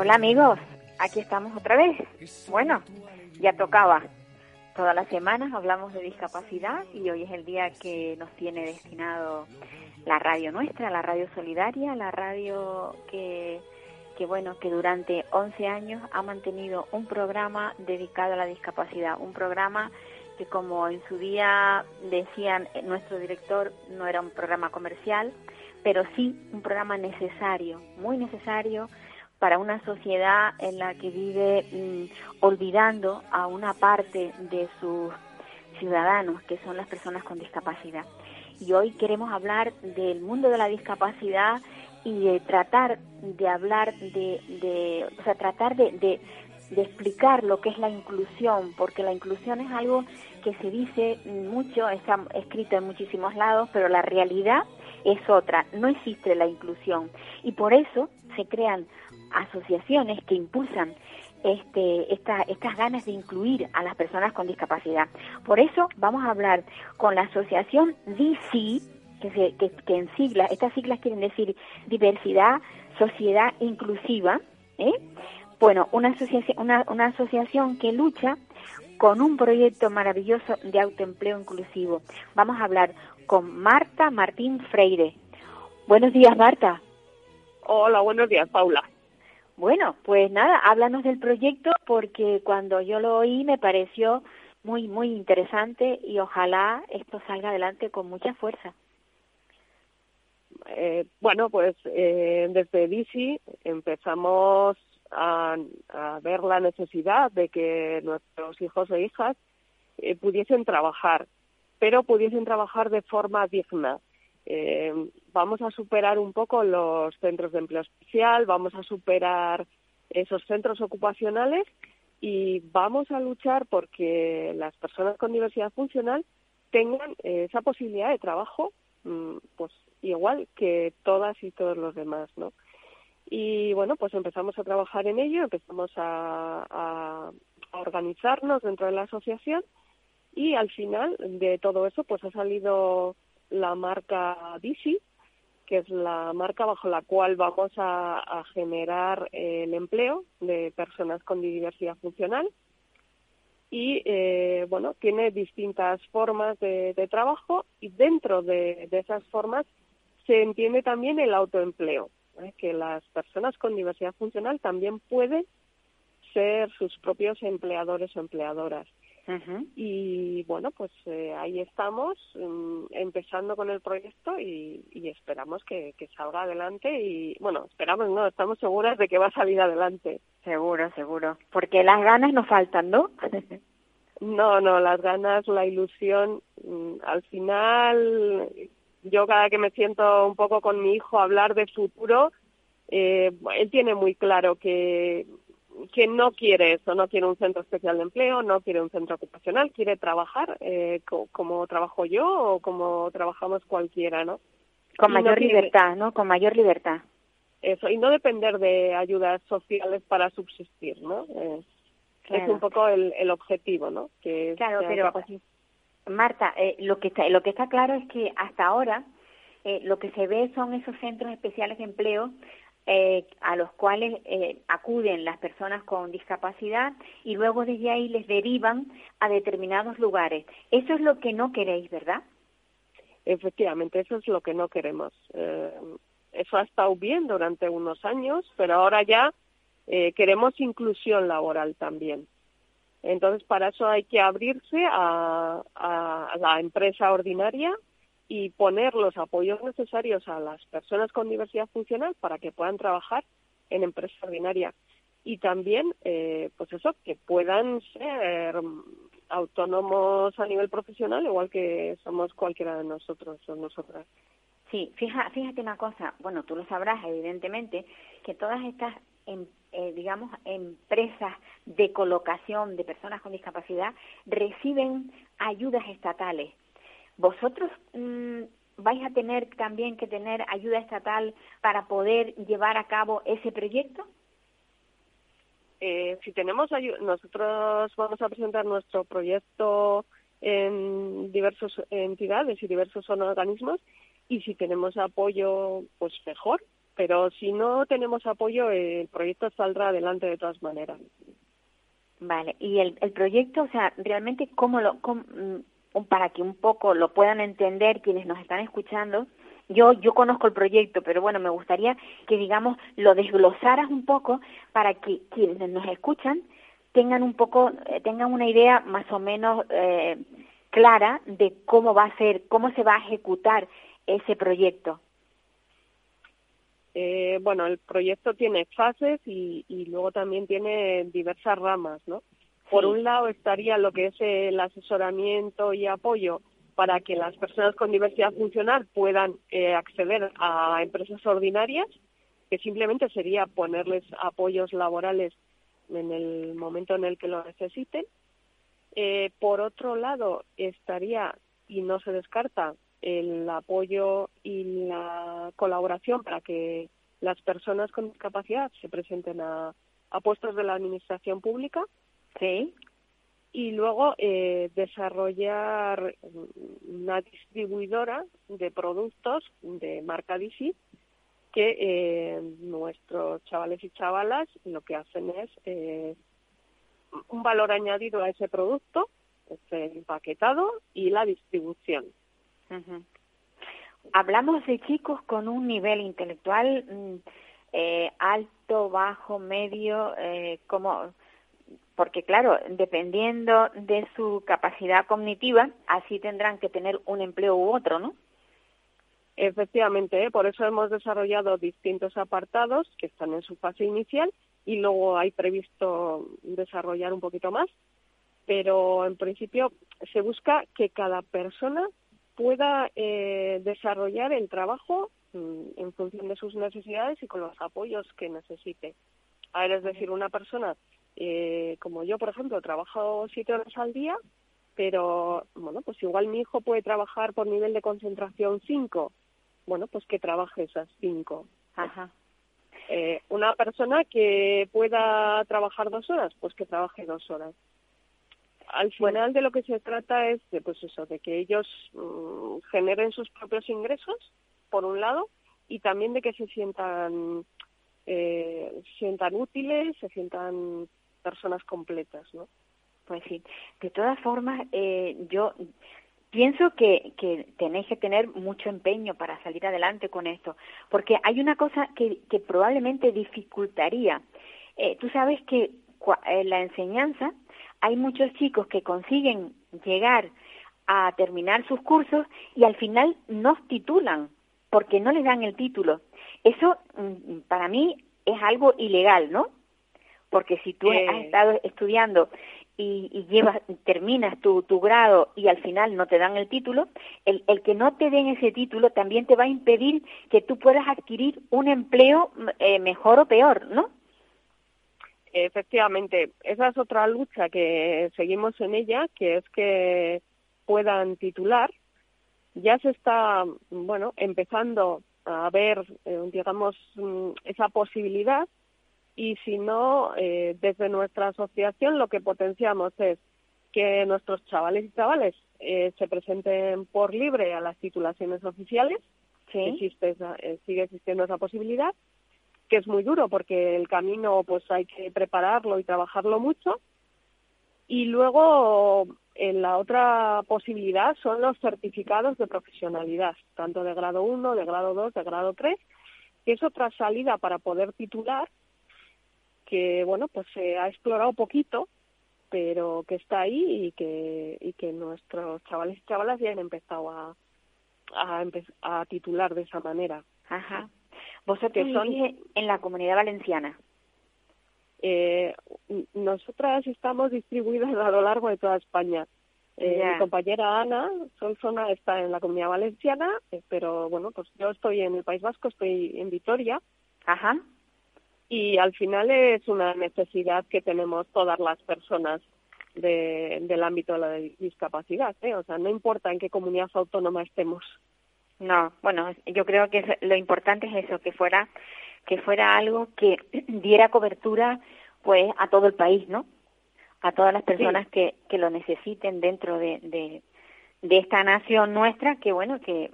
Hola amigos, aquí estamos otra vez. Bueno, ya tocaba. Todas las semanas hablamos de discapacidad y hoy es el día que nos tiene destinado la radio nuestra, la radio solidaria, la radio que, que bueno, que durante 11 años ha mantenido un programa dedicado a la discapacidad, un programa que como en su día decían eh, nuestro director, no era un programa comercial, pero sí un programa necesario, muy necesario para una sociedad en la que vive mm, olvidando a una parte de sus ciudadanos, que son las personas con discapacidad. Y hoy queremos hablar del mundo de la discapacidad y de tratar de hablar de, de o sea, tratar de, explicar lo que es la inclusión, porque la inclusión es algo que se dice mucho, está escrito en muchísimos lados, pero la realidad es otra, no existe la inclusión. Y por eso se crean asociaciones que impulsan este, esta, estas ganas de incluir a las personas con discapacidad. Por eso vamos a hablar con la asociación DC, que, se, que, que en siglas, estas siglas quieren decir diversidad, sociedad inclusiva, ¿eh? Bueno, una asociación, una, una asociación que lucha con un proyecto maravilloso de autoempleo inclusivo. Vamos a hablar con Marta Martín Freire. Buenos días, Marta. Hola, buenos días, Paula. Bueno, pues nada, háblanos del proyecto porque cuando yo lo oí me pareció muy, muy interesante y ojalá esto salga adelante con mucha fuerza. Eh, bueno, pues eh, desde DC empezamos a, a, ver la necesidad de que nuestros hijos e hijas eh, pudiesen trabajar, pero pudiesen trabajar de forma digna. Eh, vamos a superar un poco los centros de empleo especial, vamos a superar esos centros ocupacionales y vamos a luchar porque las personas con diversidad funcional tengan eh, esa posibilidad de trabajo, mmm, pues igual que todas y todos los demás, ¿no? Y bueno, pues empezamos a trabajar en ello, empezamos a organizarnos dentro de la asociación y al final de todo eso pues ha salido la marca DC, que es la marca bajo la cual vamos a, generar el empleo de personas con diversidad funcional. Y eh, bueno, tiene distintas formas de, trabajo y dentro de, de, esas formas se entiende también el autoempleo, ¿eh? que las personas con diversidad funcional también pueden ser sus propios empleadores o empleadoras. Uh -huh. Y bueno, pues eh, ahí estamos um, empezando con el proyecto y, y esperamos que, que, salga adelante y bueno, esperamos, no, estamos seguras de que va a salir adelante. Seguro, seguro. Porque las ganas nos faltan, ¿no? no, no, las ganas, la ilusión, um, al final yo cada que me siento un poco con mi hijo a hablar de futuro, eh, él tiene muy claro que que no quiere eso, no quiere un centro especial de empleo, no quiere un centro ocupacional, quiere trabajar eh, co como trabajo yo o como trabajamos cualquiera, ¿no? Con y mayor no libertad, ¿no? Con mayor libertad. Eso, y no depender de ayudas sociales para subsistir, ¿no? Eh, claro. Es un poco el, el objetivo, ¿no? Que claro, pero Marta, eh, lo que está, lo que está claro es que hasta ahora eh, lo que se ve son esos centros especiales de empleo eh, a los cuales eh, acuden las personas con discapacidad y luego desde ahí les derivan a determinados lugares. Eso es lo que no queréis, ¿verdad? Efectivamente, eso es lo que no queremos. Eh, eso ha estado bien durante unos años, pero ahora ya eh, queremos inclusión laboral también. Entonces, para eso hay que abrirse a, a la empresa ordinaria y poner los apoyos necesarios a las personas con diversidad funcional para que puedan trabajar en empresa ordinaria. Y también eh, pues eso que puedan ser autónomos a nivel profesional igual que somos cualquiera de nosotros o nosotras. Sí fija, fíjate una cosa. Bueno tú lo sabrás evidentemente que todas estas em, eh, digamos empresas de colocación de personas con discapacidad reciben ayudas estatales vosotros mm, vais a tener también que tener ayuda estatal para poder llevar a cabo ese proyecto? Eh, si tenemos nosotros vamos a presentar nuestro proyecto en diversas entidades y diversos organismos y si tenemos apoyo, pues mejor. Pero si no tenemos apoyo, el proyecto saldrá adelante de todas maneras. Vale, y el, el proyecto, o sea, realmente, ¿cómo lo, cómo, mm, para que un poco lo puedan entender quienes nos están escuchando. Yo, yo conozco el proyecto, pero bueno, me gustaría que, digamos, lo desglosaras un poco para que quienes nos escuchan tengan un poco, eh, tengan una idea más o menos eh, clara de cómo va a ser, cómo se va a ejecutar ese proyecto. Eh, bueno, el proyecto tiene fases y, y luego también tiene diversas ramas, ¿no? Por un lado estaría lo que es el asesoramiento y apoyo para que las personas con diversidad funcional puedan eh, acceder a empresas ordinarias, que simplemente sería ponerles apoyos laborales en el momento en el que lo necesiten. Eh, por otro lado, estaría, y no se descarta, el apoyo y la colaboración para que las personas con discapacidad se presenten a puestos de la administración pública Sí. Y luego eh, desarrollar una distribuidora de productos de marca DC que eh, nuestros chavales y chavalas lo que hacen es eh, un valor añadido a ese producto, el empaquetado y la distribución. Hablamos de chicos con un nivel intelectual mm, eh, alto, bajo, medio, eh, como porque claro, dependiendo de su capacidad cognitiva, así tendrán que tener un empleo u otro, ¿no? Efectivamente, ¿eh? por eso hemos desarrollado distintos apartados que están en su fase inicial y luego hay previsto desarrollar un poquito más, pero en principio se busca que cada persona pueda eh, desarrollar el trabajo mm, en función de sus necesidades y con los apoyos que necesite. A ver, es decir, una persona eh, como yo, por ejemplo, trabajo siete horas al día, pero bueno, pues igual mi hijo puede trabajar por nivel de concentración cinco. Bueno, pues que trabaje esas cinco. Ajá. Eh, una persona que pueda trabajar dos horas, pues que trabaje dos horas. Al final de lo que se trata es de, pues eso, de que ellos mm, generen sus propios ingresos, por un lado, y también de que se sientan, eh, sientan útiles, se sientan personas completas, ¿no? Pues sí. De todas formas, eh, yo pienso que, que tenéis que tener mucho empeño para salir adelante con esto, porque hay una cosa que, probablemente dificultaría. Eh, tú sabes que en la enseñanza hay muchos chicos que consiguen llegar a terminar sus cursos y al final no titulan porque no les dan el título. Eso mm, para mí es algo ilegal, ¿no? Porque si tú has estado estudiando y, y, llevas, terminas tu, tu grado y al final no te dan el título, el, el que no te den ese título también te va a impedir que tú puedas adquirir un empleo eh, mejor o peor, ¿no? Efectivamente, esa es otra lucha que seguimos en ella, que es que puedan titular. Ya se está, bueno, empezando a ver, eh, digamos, mm, esa posibilidad y si no, eh, desde nuestra asociación lo que potenciamos es que nuestros chavales y chavales eh, se presenten por libre a las titulaciones oficiales, ¿Sí? existe eh, sigue existiendo esa posibilidad, que es muy duro porque el camino pues hay que prepararlo y trabajarlo mucho. Y luego en la otra posibilidad son los certificados de profesionalidad, tanto de grado 1, de grado 2, de grado 3, que es otra salida para poder titular que bueno pues se ha explorado poquito pero que está ahí y que, y que nuestros chavales y chavalas ya han empezado a, a, a titular de esa manera. Ajá. ¿Vosotros son en la comunidad valenciana? Eh, nosotras estamos distribuidas a lo largo de toda España. Eh, Mi compañera Ana Solsona está en la comunidad valenciana, eh, pero bueno, pues yo estoy en el País Vasco, estoy en Vitoria. Ajá. Y al final es una necesidad que tenemos todas las personas de, del ámbito de la discapacidad, ¿eh? O sea, no importa en qué comunidad autónoma estemos. No, bueno, yo creo que lo importante es eso, que fuera que fuera algo que diera cobertura pues a todo el país, ¿no? A todas las personas que, que lo necesiten dentro de, de, de esta nación nuestra, que bueno, que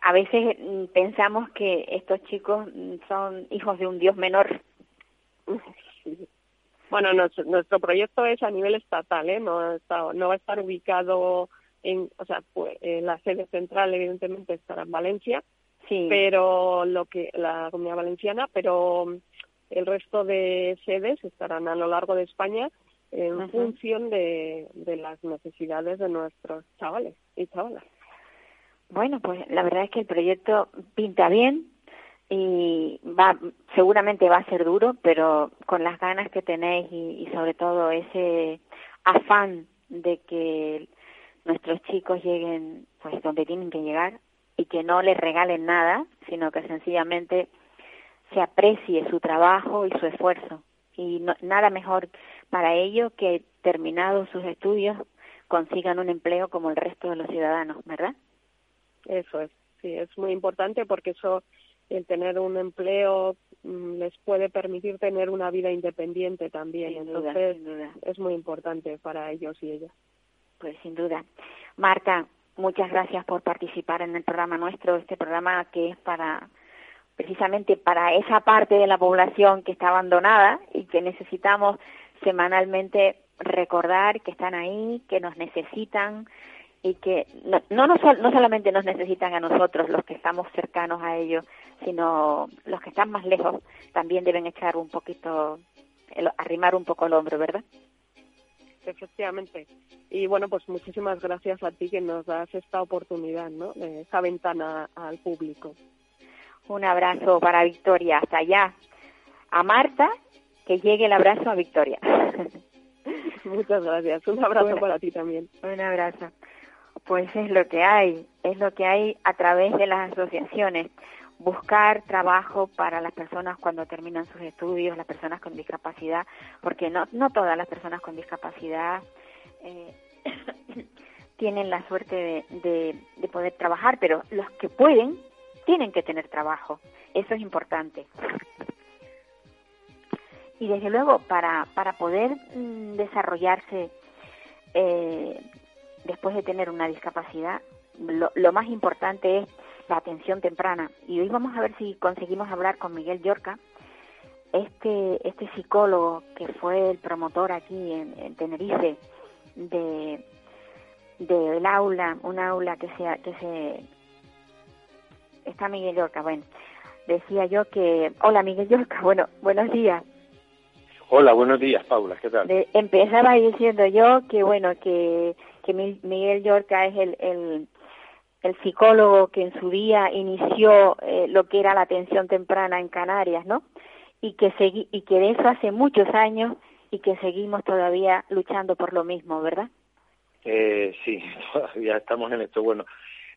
a veces mm, pensamos que estos chicos mm, son hijos de un Dios menor. Bueno, nuestro, proyecto es a nivel estatal, ¿eh? No, está, no va a estar ubicado en, o sea, pues, la sede central evidentemente estará en Valencia, sí. pero lo que la Comunidad Valenciana, pero el resto de sedes estarán a lo largo de España en función de, de las necesidades de nuestros chavales y chavalas. Bueno, pues la verdad es que el proyecto pinta bien y va seguramente va a ser duro, pero con las ganas que tenéis y, sobre todo ese afán de que nuestros chicos lleguen pues donde tienen que llegar y que no les regalen nada, sino que sencillamente se aprecie su trabajo y su esfuerzo. Y no, nada mejor para ello que terminados sus estudios consigan un empleo como el resto de los ciudadanos, ¿verdad? Eso es, sí, es muy importante porque eso, el tener un empleo mm, les puede permitir tener una vida independiente también. Entonces, es muy importante para ellos y ellas. Pues sin duda. Marta, muchas gracias por participar en el programa nuestro, este programa que es para precisamente para esa parte de la población que está abandonada y que necesitamos semanalmente recordar que están ahí, que nos necesitan y que no, no, no, no solamente nos necesitan a nosotros, los que estamos cercanos a ellos, sino los que están más lejos también deben echar un poquito, arrimar un poco el hombro, ¿verdad? efectivamente. Y bueno, pues muchísimas gracias a ti que nos das esta oportunidad, ¿no? esa ventana al público. Un abrazo para Victoria, hasta allá. A Marta, que llegue el abrazo a Victoria. Muchas gracias. Un abrazo para ti también. Un abrazo. Pues es lo que hay, es lo que hay a través de las asociaciones buscar trabajo para las personas cuando terminan sus estudios, las personas con discapacidad, porque no, no todas las personas con discapacidad eh, tienen la suerte de, de, poder trabajar, pero los que pueden tienen que tener trabajo. Eso es importante. Y desde luego, para, para poder mm, desarrollarse eh, después de tener una discapacidad, lo, lo más importante es la atención temprana. Y hoy vamos a ver si conseguimos hablar con Miguel Yorca, este, este psicólogo que fue el promotor aquí en, Tenerife de del aula, un aula que se, que se está Miguel Yorca, bueno, decía yo que, hola Miguel Yorca, bueno, buenos días. Hola, buenos días, Paula, ¿qué tal? empezaba diciendo yo que, bueno, que, que Miguel Yorca es el, el, el psicólogo que en su día inició eh, lo que era la atención temprana en Canarias, ¿no? Y que, segui y que de eso hace muchos años y que seguimos todavía luchando por lo mismo, ¿verdad? Eh, sí, todavía estamos en esto. Bueno,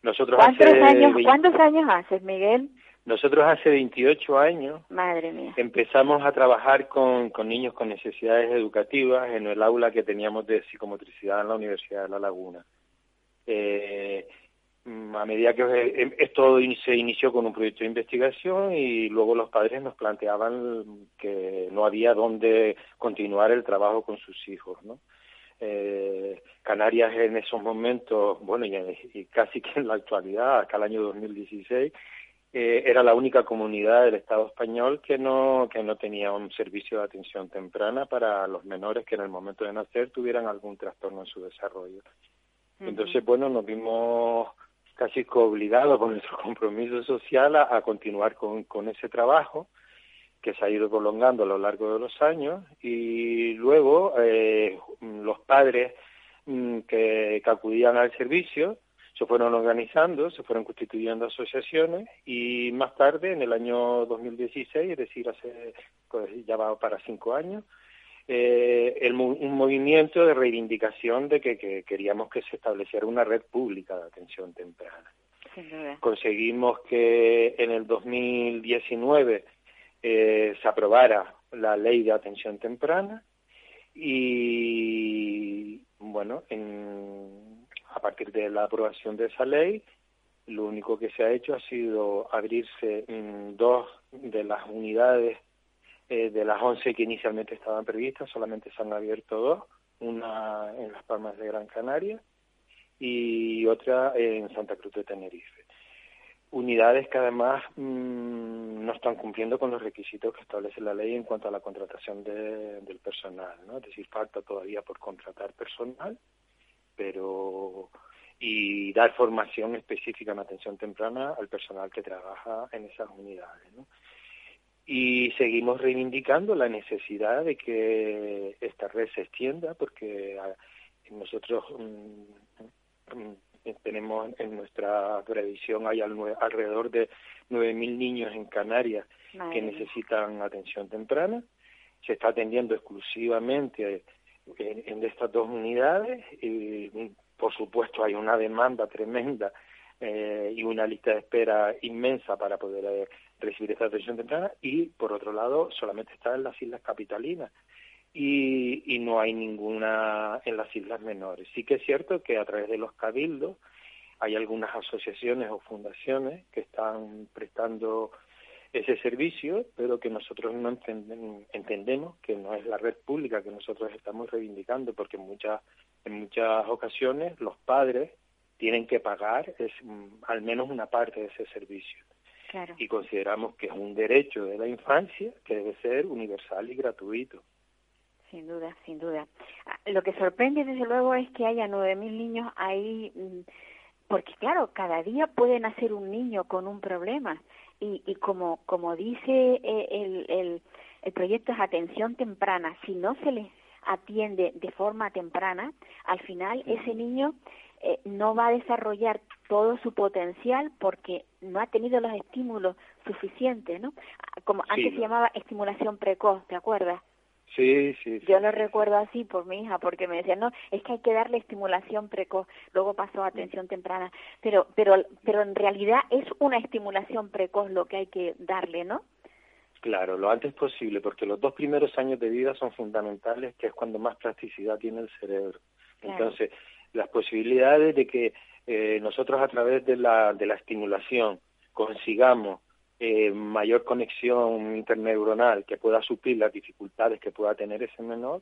nosotros ¿Cuántos años, ¿Cuántos años haces, Miguel? Nosotros hace 28 años Madre mía. empezamos a trabajar con, con niños con necesidades educativas en el aula que teníamos de psicomotricidad en la Universidad de La Laguna. Eh, a medida que em, esto se inició con un proyecto de investigación y luego los padres nos planteaban que no había dónde continuar el trabajo con sus hijos, ¿no? Eh, Canarias en esos momentos, bueno, y, casi que en la actualidad, hasta el año 2016, eh, era la única comunidad del Estado español que no, que no tenía un servicio de atención temprana para los menores que en el momento de nacer tuvieran algún trastorno en su desarrollo. Entonces, bueno, nos vimos casi que obligado con nuestro compromiso social a, continuar con, con, ese trabajo que se ha ido prolongando a lo largo de los años y luego eh, los padres mm, que, que, acudían al servicio se fueron organizando, se fueron constituyendo asociaciones y más tarde, en el año 2016, es decir, hace pues, ya va para cinco años, eh, el, un movimiento de reivindicación de que, que, queríamos que se estableciera una red pública de atención temprana. Conseguimos que en el 2019 eh, se aprobara la ley de atención temprana y bueno, en, a partir de la aprobación de esa ley, lo único que se ha hecho ha sido abrirse dos de las unidades eh, de las 11 que inicialmente estaban previstas, solamente se han abierto dos, una en Las Palmas de Gran Canaria y otra en Santa Cruz de Tenerife. Unidades que además mmm, no están cumpliendo con los requisitos que establece la ley en cuanto a la contratación de, del personal. Es decir, falta todavía por contratar personal, pero y dar formación específica en atención temprana al personal que trabaja en esas unidades, ¿no? y seguimos reivindicando la necesidad de que esta red se extienda porque ah, nosotros mm, tenemos en nuestra previsión hay alrededor de 9.000 niños en Canarias que necesitan atención temprana. Se está atendiendo exclusivamente en, en estas dos unidades y por supuesto hay una demanda tremenda eh, y una lista de espera inmensa para poder eh, recibir esta atención temprana y por otro lado solamente está en las islas capitalinas y, y no hay ninguna en las islas menores. Sí que es cierto que a través de los cabildos hay algunas asociaciones o fundaciones que están prestando ese servicio, pero que nosotros no entendemos que no es la red pública que nosotros estamos reivindicando, porque en muchas, en muchas ocasiones los padres tienen que pagar es, mm, al menos una parte de ese servicio. Y consideramos que es un derecho de la infancia que debe ser universal y gratuito. Sin duda, sin duda. Ah, lo que sorprende, desde luego, es que haya 9.000 niños ahí, mm, porque claro, cada día puede nacer un niño con un problema. Y, y como, como dice eh, el, el, el proyecto es atención temprana, si no se le atiende de forma temprana, al final ese niño eh, no va a desarrollar todo su potencial porque no ha tenido los estímulos suficientes, ¿no? Como antes se llamaba estimulación precoz, ¿te acuerdas? Sí, sí, Yo lo recuerdo así por mi hija, porque me decía, no, es que hay que darle estimulación precoz, luego pasó a atención temprana, pero, pero, pero en realidad es una estimulación precoz lo que hay que darle, ¿no? Claro, lo antes posible, porque los dos primeros años de vida son fundamentales, que es cuando más plasticidad tiene el cerebro. Entonces, las posibilidades de que eh, nosotros a través de la, de la estimulación consigamos eh, mayor conexión interneuronal que pueda suplir las dificultades que pueda tener ese menor,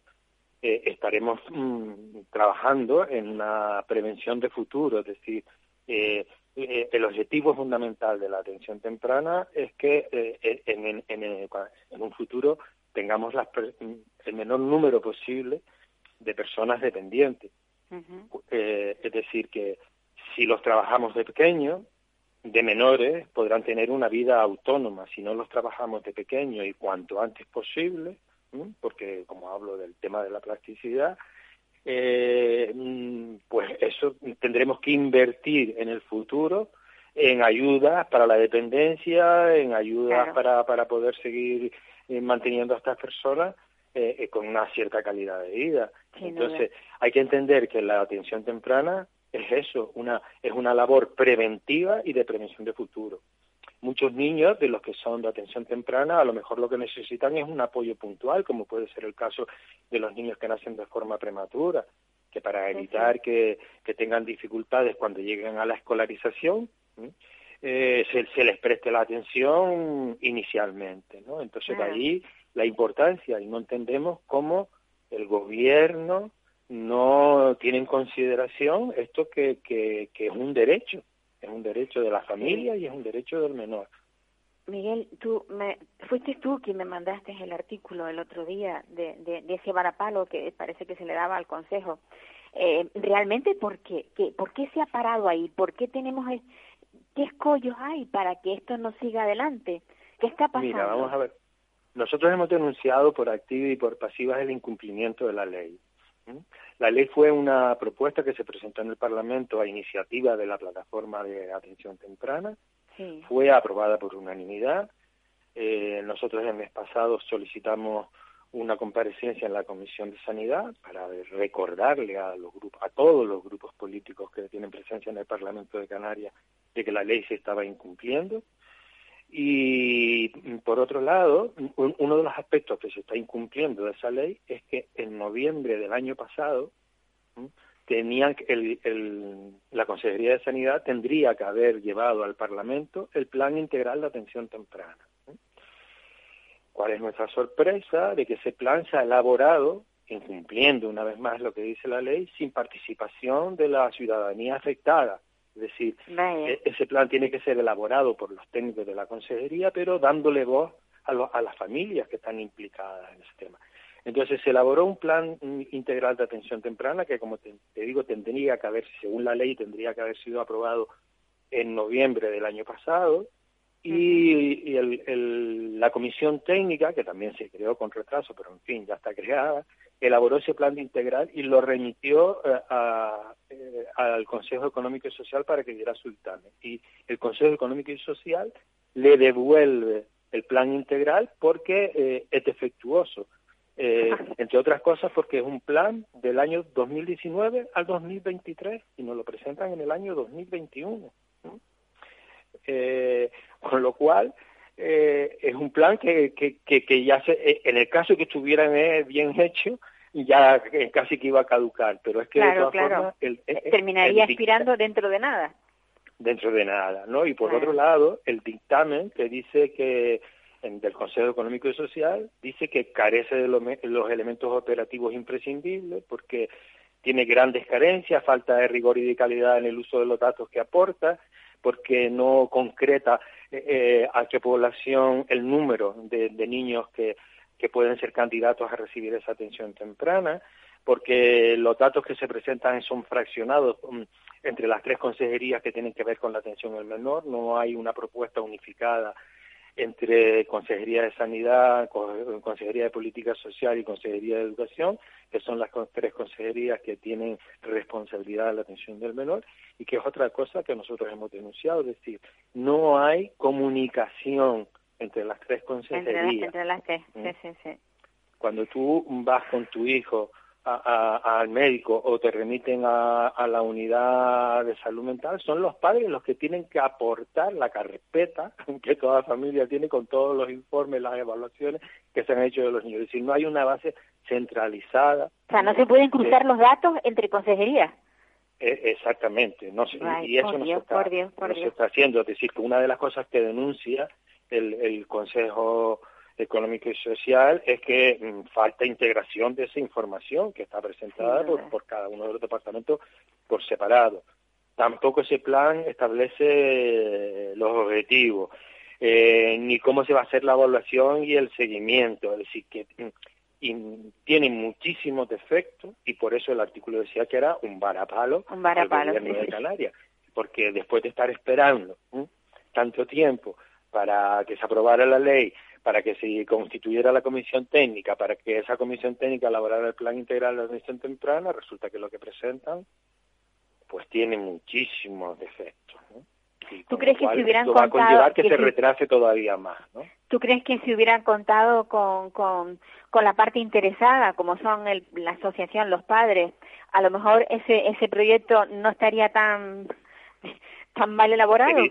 eh, estaremos mm, trabajando en una prevención de futuro, es decir, eh, eh, el objetivo fundamental de la atención temprana es que en, en, en, en, un futuro tengamos las, el menor número posible de personas dependientes. Es decir, que si los trabajamos de pequeño, de menores, podrán tener una vida autónoma. Si no los trabajamos de pequeño y cuanto antes posible, porque como hablo del tema de la plasticidad, eh, mm, pues eso tendremos que invertir en el futuro en ayudas para la dependencia, en ayudas para, para poder seguir eh, manteniendo a estas personas eh, eh, con una cierta calidad de vida. Entonces, hay que entender que la atención temprana es eso, una, es una labor preventiva y de prevención de futuro. Muchos niños de los que son de atención temprana a lo mejor lo que necesitan es un apoyo puntual, como puede ser el caso de los niños que nacen de forma prematura, que para evitar que, que tengan dificultades cuando lleguen a la escolarización, eh, se, se, les preste la atención inicialmente, ¿no? Entonces de ahí la importancia y no entendemos cómo el gobierno no tiene en consideración esto que, que, que es un derecho, es un derecho de la familia y es un derecho del menor. Miguel, tú me, fuiste tú quien me mandaste el artículo el otro día de, de, de ese varapalo que parece que se le daba al Consejo. Eh, realmente, ¿por qué? qué? ¿Por qué se ha parado ahí? ¿Por qué tenemos, qué escollos hay para que esto no siga adelante? ¿Qué está pasando? Mira, vamos a ver nosotros hemos denunciado por activa y por pasiva el incumplimiento de la ley. La ley fue una propuesta que se presentó en el Parlamento a iniciativa de la plataforma de atención temprana, fue aprobada por unanimidad. Eh, nosotros el mes pasado solicitamos una comparecencia en la Comisión de Sanidad para recordarle a los grupos, a todos los grupos políticos que tienen presencia en el Parlamento de Canarias de que la ley se estaba incumpliendo. Y por otro lado, uno de los aspectos que se está incumpliendo de esa ley es que en noviembre del año pasado tenían el, la Consejería de Sanidad tendría que haber llevado al Parlamento el Plan Integral de Atención Temprana. ¿Cuál es nuestra sorpresa? De que ese plan se ha elaborado, incumpliendo una vez más lo que dice la ley, sin participación de la ciudadanía afectada es decir, e-, ese plan tiene que ser elaborado por los técnicos de la consejería, pero dándole voz a, a las familias que están implicadas en ese tema. Entonces se elaboró un plan integral de atención temprana que, como te, digo, tendría que haber, según la ley, tendría que haber sido aprobado en noviembre del año pasado y, el, la comisión técnica, que también se creó con retraso, pero en fin, ya está creada, elaboró ese plan de integral y lo remitió eh, eh, al Consejo Económico y Social para que diera su dictamen. Y el Consejo Económico y Social le devuelve el plan integral porque eh, es defectuoso. entre otras cosas porque es un plan del año 2019 al 2023 y nos lo presentan en el año 2021. Con lo cual, es un plan que, que, que, ya se, en el caso que estuviera bien hecho, ya casi que iba a caducar, pero es que de todas formas... El, Terminaría expirando dentro de nada. Dentro de nada, ¿no? Y por otro lado, el dictamen que dice que del Consejo Económico y Social dice que carece de los elementos operativos imprescindibles porque tiene grandes carencias, falta de rigor y de calidad en el uso de los datos que aporta, porque no concreta eh, eh, a qué población el número de niños que que pueden ser candidatos a recibir esa atención temprana, porque los datos que se presentan son fraccionados mm, entre las tres consejerías que tienen que ver con la atención al menor, no hay una propuesta unificada entre Consejería de Sanidad, Consejería de Política Social y Consejería de Educación, que son las tres consejerías que tienen responsabilidad de la atención del menor, y que es otra cosa que nosotros hemos denunciado, es decir, no hay comunicación entre las tres consejerías. Entre las, tres, sí, ¿Mm? sí, sí. Cuando tú vas con tu hijo al médico o te remiten a, la unidad de salud mental, son los padres los que tienen que aportar la carpeta que toda familia tiene con todos los informes, las evaluaciones que se han hecho de los niños. Es decir, no hay una base centralizada. O sea, no se pueden cruzar los datos entre consejerías. E, exactamente, no y eso no, se está, no se está haciendo. Es decir, que una de las cosas que denuncia el, Consejo Económico y Social es que mm, falta integración de esa información que está presentada por, cada uno de los departamentos por separado. Tampoco ese plan establece eh, los objetivos, eh, ni cómo se va a hacer la evaluación y el seguimiento. Es decir, que mm, tiene muchísimos defectos y por eso el artículo decía que era un varapalo, un varapalo gobierno de Canarias. Porque después de estar esperando tanto tiempo para que se aprobara la ley, para que se constituyera la comisión técnica, para que esa comisión técnica elaborara el plan integral de atención temprana, resulta que lo que presentan pues tiene muchísimos defectos. ¿no? ¿Tú crees que si hubieran contado... Va a conllevar que, se retrase todavía más, ¿no? ¿Tú crees que si hubieran contado con, con, con la parte interesada, como son el, la asociación, los padres, a lo mejor ese, ese proyecto no estaría tan, tan mal elaborado?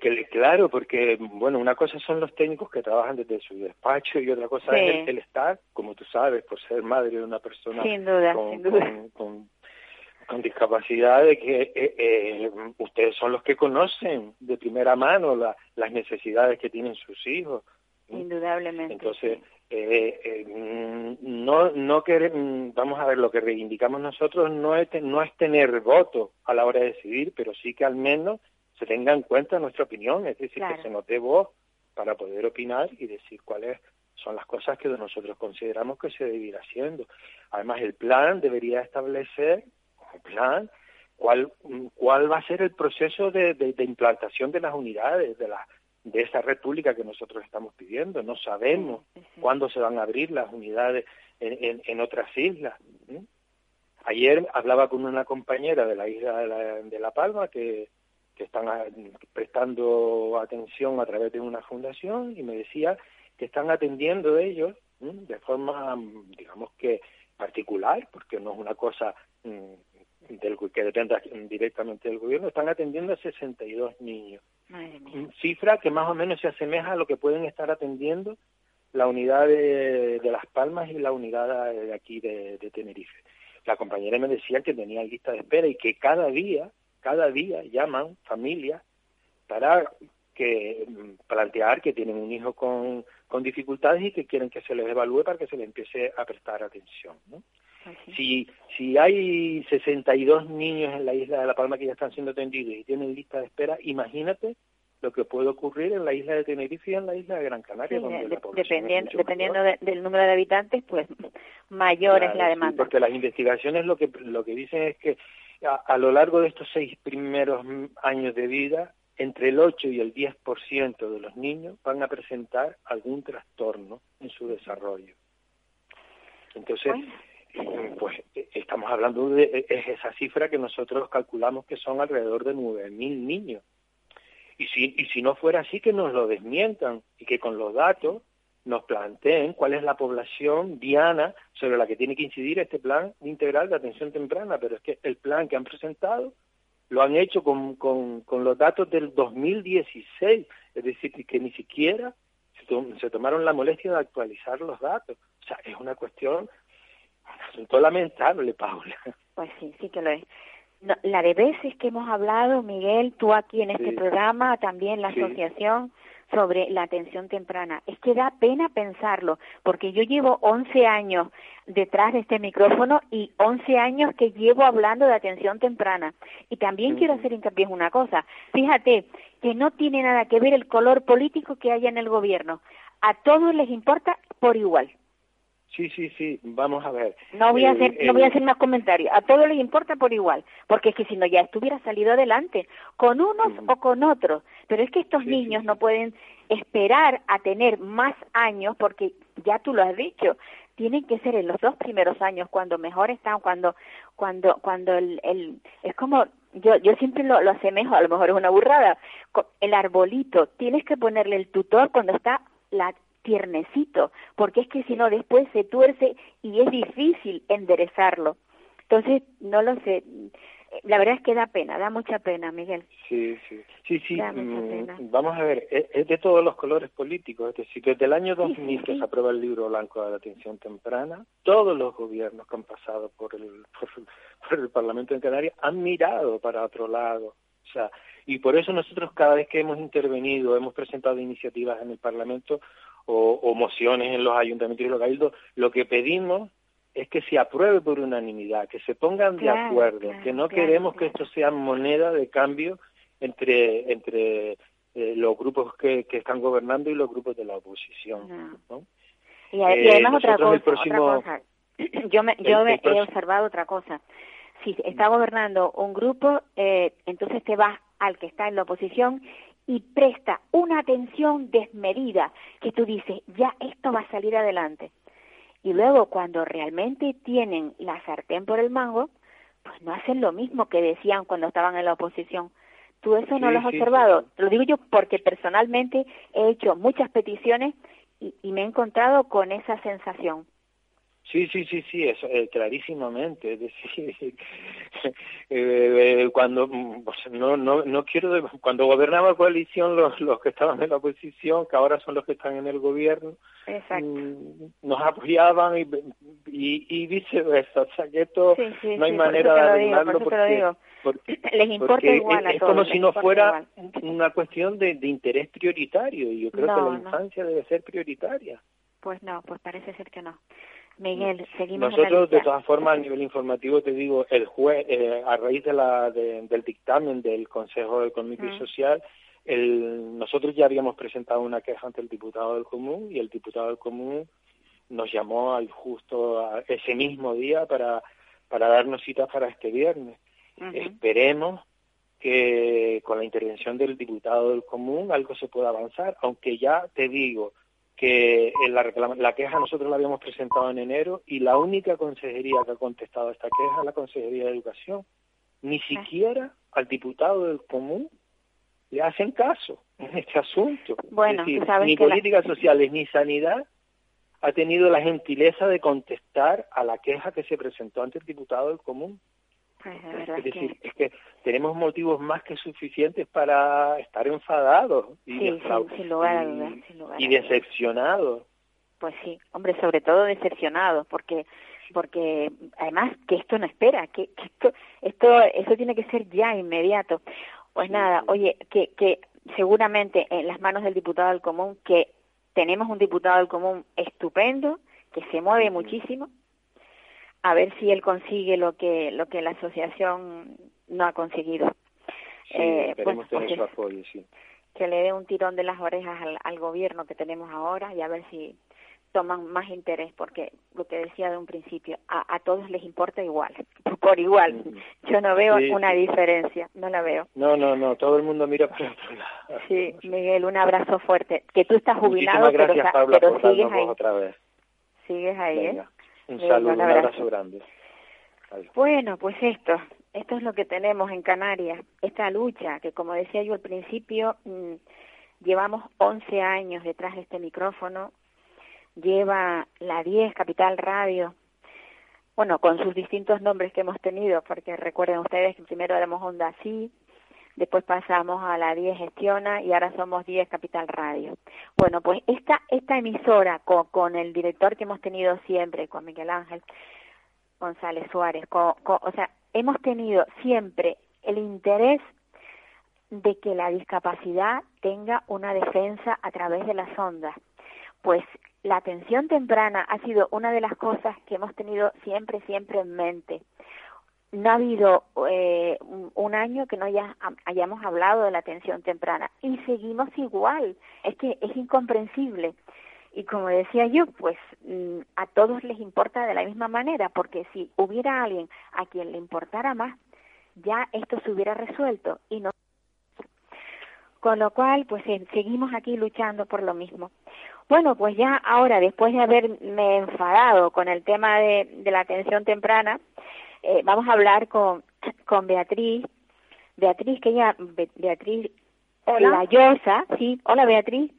Que, claro, porque, bueno, una cosa son los técnicos que trabajan desde su despacho y otra cosa es el, estar, como tú sabes, por ser madre de una persona con, Con, discapacidad, de que eh, eh, ustedes son los que conocen de primera mano las necesidades que tienen sus hijos. Indudablemente. Entonces, eh, eh, no, no queremos, vamos a ver, lo que reivindicamos nosotros no es, no es tener voto a la hora de decidir, pero sí que al menos se tenga en cuenta nuestra opinión, es decir, que se nos dé voz para poder opinar y decir cuáles son las cosas que nosotros consideramos que se debe ir haciendo. Además, el plan debería establecer, un plan, cuál, cuál va a ser el proceso de, de, implantación de las unidades, de, las de esa red pública que nosotros estamos pidiendo. No sabemos cuándo se van a abrir las unidades en, en, otras islas. Ayer hablaba con una compañera de la isla de La, Palma que, que están prestando atención a través de una fundación y me decía que están atendiendo ellos de forma, digamos que particular, porque no es una cosa mm, del, que dependa directamente del gobierno, están atendiendo a 62 niños. Cifra que más o menos se asemeja a lo que pueden estar atendiendo la unidad de, Las Palmas y la unidad de aquí de, Tenerife. La compañera me decía que tenía lista de espera y que cada día, cada día llaman familias para que mm, plantear que tienen un hijo con, con dificultades y que quieren que se les evalúe para que se les empiece a prestar atención. ¿no? Si, si hay 62 niños en la isla de La Palma que ya están siendo atendidos y tienen lista de espera, imagínate lo que puede ocurrir en la isla de Tenerife y en la isla de Gran Canaria. dependiendo dependiendo del número de habitantes, pues mayor es la demanda. porque las investigaciones lo que, lo que dicen es que a, lo largo de estos seis primeros años de vida, entre el 8 y el 10% de los niños van a presentar algún trastorno en su desarrollo. Entonces, pues estamos hablando de es esa cifra que nosotros calculamos que son alrededor de 9.000 niños. Y si, y si no fuera así, que nos lo desmientan y que con los datos nos planteen cuál es la población diana sobre la que tiene que incidir este plan integral de atención temprana. Pero es que el plan que han presentado lo han hecho con, con, con los datos del 2016, es decir, que ni siquiera se, se tomaron la molestia de actualizar los datos. O sea, es una cuestión asunto lamentable, Paula. Pues sí, sí que lo es. la de veces que hemos hablado, Miguel, tú aquí en este programa, también la asociación sobre la atención temprana. Es que da pena pensarlo, porque yo llevo 11 años detrás de este micrófono y 11 años que llevo hablando de atención temprana. Y también quiero hacer hincapié en una cosa. Fíjate que no tiene nada que ver el color político que haya en el gobierno. A todos les importa por igual. Sí, sí, sí, vamos a ver. No voy a hacer, no voy a hacer más comentarios. A todos les importa por igual, porque es que si no ya estuviera salido adelante, con unos o con otros. Pero es que estos niños no pueden esperar a tener más años, porque ya tú lo has dicho, tienen que ser en los dos primeros años cuando mejor están, cuando, cuando, cuando el, el es como yo, yo siempre lo, lo asemejo, a lo mejor es una burrada, el arbolito, tienes que ponerle el tutor cuando está la, tiernecito, porque es que si no después se tuerce y es difícil enderezarlo. Entonces, no lo sé, la verdad es que da pena, da mucha pena, Miguel. Sí, sí, sí, sí. Mm, vamos a ver, es, de todos los colores políticos, es decir, desde el año 2000 que se aprueba el libro blanco de la atención temprana, todos los gobiernos que han pasado por el, por el Parlamento de Canarias han mirado para otro lado. O sea, y por eso nosotros cada vez que hemos intervenido, hemos presentado iniciativas en el Parlamento, o, mociones en los ayuntamientos y los cabildos, lo que pedimos es que se apruebe por unanimidad, que se pongan de acuerdo, que no queremos que esto sea moneda de cambio entre entre eh, los grupos que, que, están gobernando y los grupos de la oposición. Y, eh, además otra cosa, yo, me, yo he observado otra cosa. Si está gobernando un grupo, eh, entonces te vas al que está en la oposición y presta una atención desmedida que tú dices, ya esto va a salir adelante. Y luego cuando realmente tienen la sartén por el mango, pues no hacen lo mismo que decían cuando estaban en la oposición. ¿Tú eso no lo has observado? Lo digo yo porque personalmente he hecho muchas peticiones y me he encontrado con esa sensación. Sí, sí, sí, sí, eso, eh, clarísimamente. Es decir, eh, eh, cuando pues, no, no, no quiero cuando gobernaba coalición los, los que estaban en la oposición, que ahora son los que están en el gobierno, mm, nos apoyaban y, y, viceversa. O sea que esto no hay manera de arreglarlo porque, les importa igual a es, como si no fuera una cuestión de, de, interés prioritario y yo creo que la infancia debe ser prioritaria. Pues no, pues parece ser que no. Miguel, seguimos. Nosotros, de todas formas, a nivel informativo, te digo, el juez, eh, a raíz de la, del dictamen del Consejo Económico y mm. Social, el, nosotros ya habíamos presentado una queja ante el diputado del Común y el diputado del Común nos llamó al justo ese mismo día para, para darnos cita para este viernes. Esperemos que con la intervención del diputado del común algo se pueda avanzar, aunque ya te digo que en la, la queja nosotros la habíamos presentado en enero y la única consejería que ha contestado a esta queja es la Consejería de Educación. Ni ah. siquiera al diputado del común le hacen caso en este asunto. Bueno, ni políticas sociales ni sanidad ha tenido la gentileza de contestar a la queja que se presentó ante el diputado del común. Pues es decir, es que tenemos motivos más que suficientes para estar enfadados y, y, decepcionados. Pues sí, hombre, sobre todo decepcionados, porque porque además que esto no espera, que, esto, esto, eso tiene que ser ya inmediato. Pues nada, oye, que, que seguramente en las manos del diputado del común, que tenemos un diputado del común estupendo, que se mueve muchísimo, a ver si él consigue lo que lo que la asociación no ha conseguido. Sí, eh, pues, tener su apoyo, sí. Que le dé un tirón de las orejas al, gobierno que tenemos ahora y a ver si toman más interés, porque lo que decía de un principio, a, a todos les importa igual, por igual. Yo no veo una diferencia, no la veo. No, no, no, todo el mundo mira para otro lado. Sí, Miguel, un abrazo fuerte. Que tú estás jubilado, gracias, pero, sigues ahí. Otra vez. Sigues ahí, ¿eh? Un saludo, un abrazo, grande. Bueno, pues esto, esto es lo que tenemos en Canarias, esta lucha que como decía yo al principio, mm, llevamos 11 años detrás de este micrófono, lleva la 10 Capital Radio, bueno, con sus distintos nombres que hemos tenido, porque recuerden ustedes que primero éramos Onda Sí, después pasamos a la 10 Gestiona y ahora somos 10 Capital Radio. Bueno, pues esta, esta emisora con, el director que hemos tenido siempre, con Miguel Ángel González Suárez, o sea, hemos tenido siempre el interés de que la discapacidad tenga una defensa a través de las ondas. Pues la atención temprana ha sido una de las cosas que hemos tenido siempre, siempre en mente no ha habido eh, un año que no haya, hayamos hablado de la atención temprana y seguimos igual. Es que es incomprensible. Y como decía yo, pues mm, a todos les importa de la misma manera, porque si hubiera alguien a quien le importara más, ya esto se hubiera resuelto y no. Con lo cual, pues seguimos aquí luchando por lo mismo. Bueno, pues ya ahora, después de haberme enfadado con el tema de la atención temprana, eh, vamos a hablar con, con Beatriz, Beatriz, que ella, Beatriz Hola. Layosa, sí, hola Beatriz,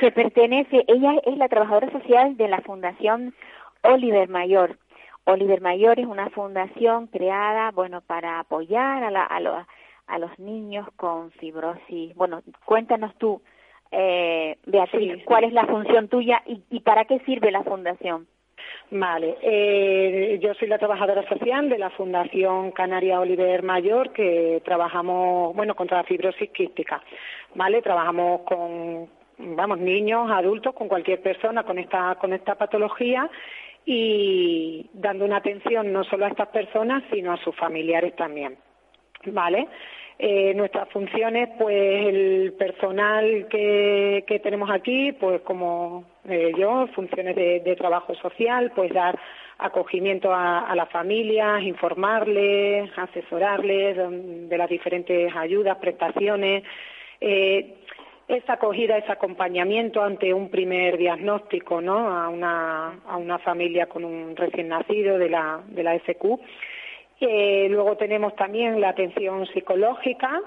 que pertenece, ella es la trabajadora social de la Fundación Oliver Mayor. Oliver Mayor es una fundación creada, bueno, para apoyar a, la, a, los, a los niños con fibrosis. Bueno, cuéntanos tú, eh, Beatriz, cuál es la función tuya y, y para qué sirve la fundación. Vale, eh, yo soy la trabajadora social de la Fundación Canaria Oliver Mayor, que trabajamos, bueno, contra la fibrosis quística, ¿vale? Trabajamos con, vamos, niños, adultos, con cualquier persona con esta, con esta patología y dando una atención no solo a estas personas, sino a sus familiares también, ¿vale? Eh, nuestras funciones, pues el personal que, que tenemos aquí, pues como eh, yo, funciones de, trabajo social, pues dar acogimiento a, las familias, informarles, asesorarles de, las diferentes ayudas, prestaciones, eh, esa acogida, ese acompañamiento ante un primer diagnóstico, ¿no? A una, a una familia con un recién nacido de la, de la SQ eh, luego tenemos también la atención psicológica,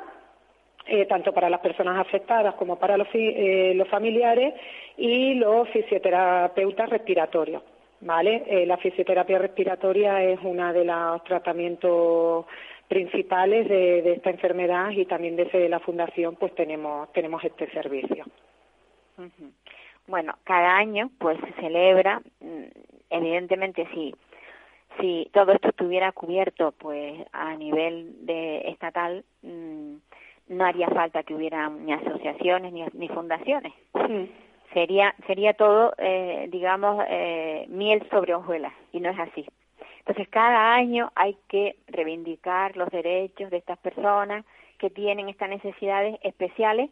eh, tanto para las personas afectadas como para los, eh, los familiares, y los fisioterapeutas respiratorios. ¿vale? la fisioterapia respiratoria es uno de los tratamientos principales de, esta enfermedad y también desde la fundación pues tenemos tenemos este servicio. Bueno, cada año pues se celebra, mm, evidentemente sí, si todo esto estuviera cubierto pues a nivel de estatal mm, no haría falta que hubiera ni asociaciones ni, fundaciones. Sería sería todo eh, digamos eh, miel sobre hojuelas y no es así. Entonces cada año hay que reivindicar los derechos de estas personas que tienen estas necesidades especiales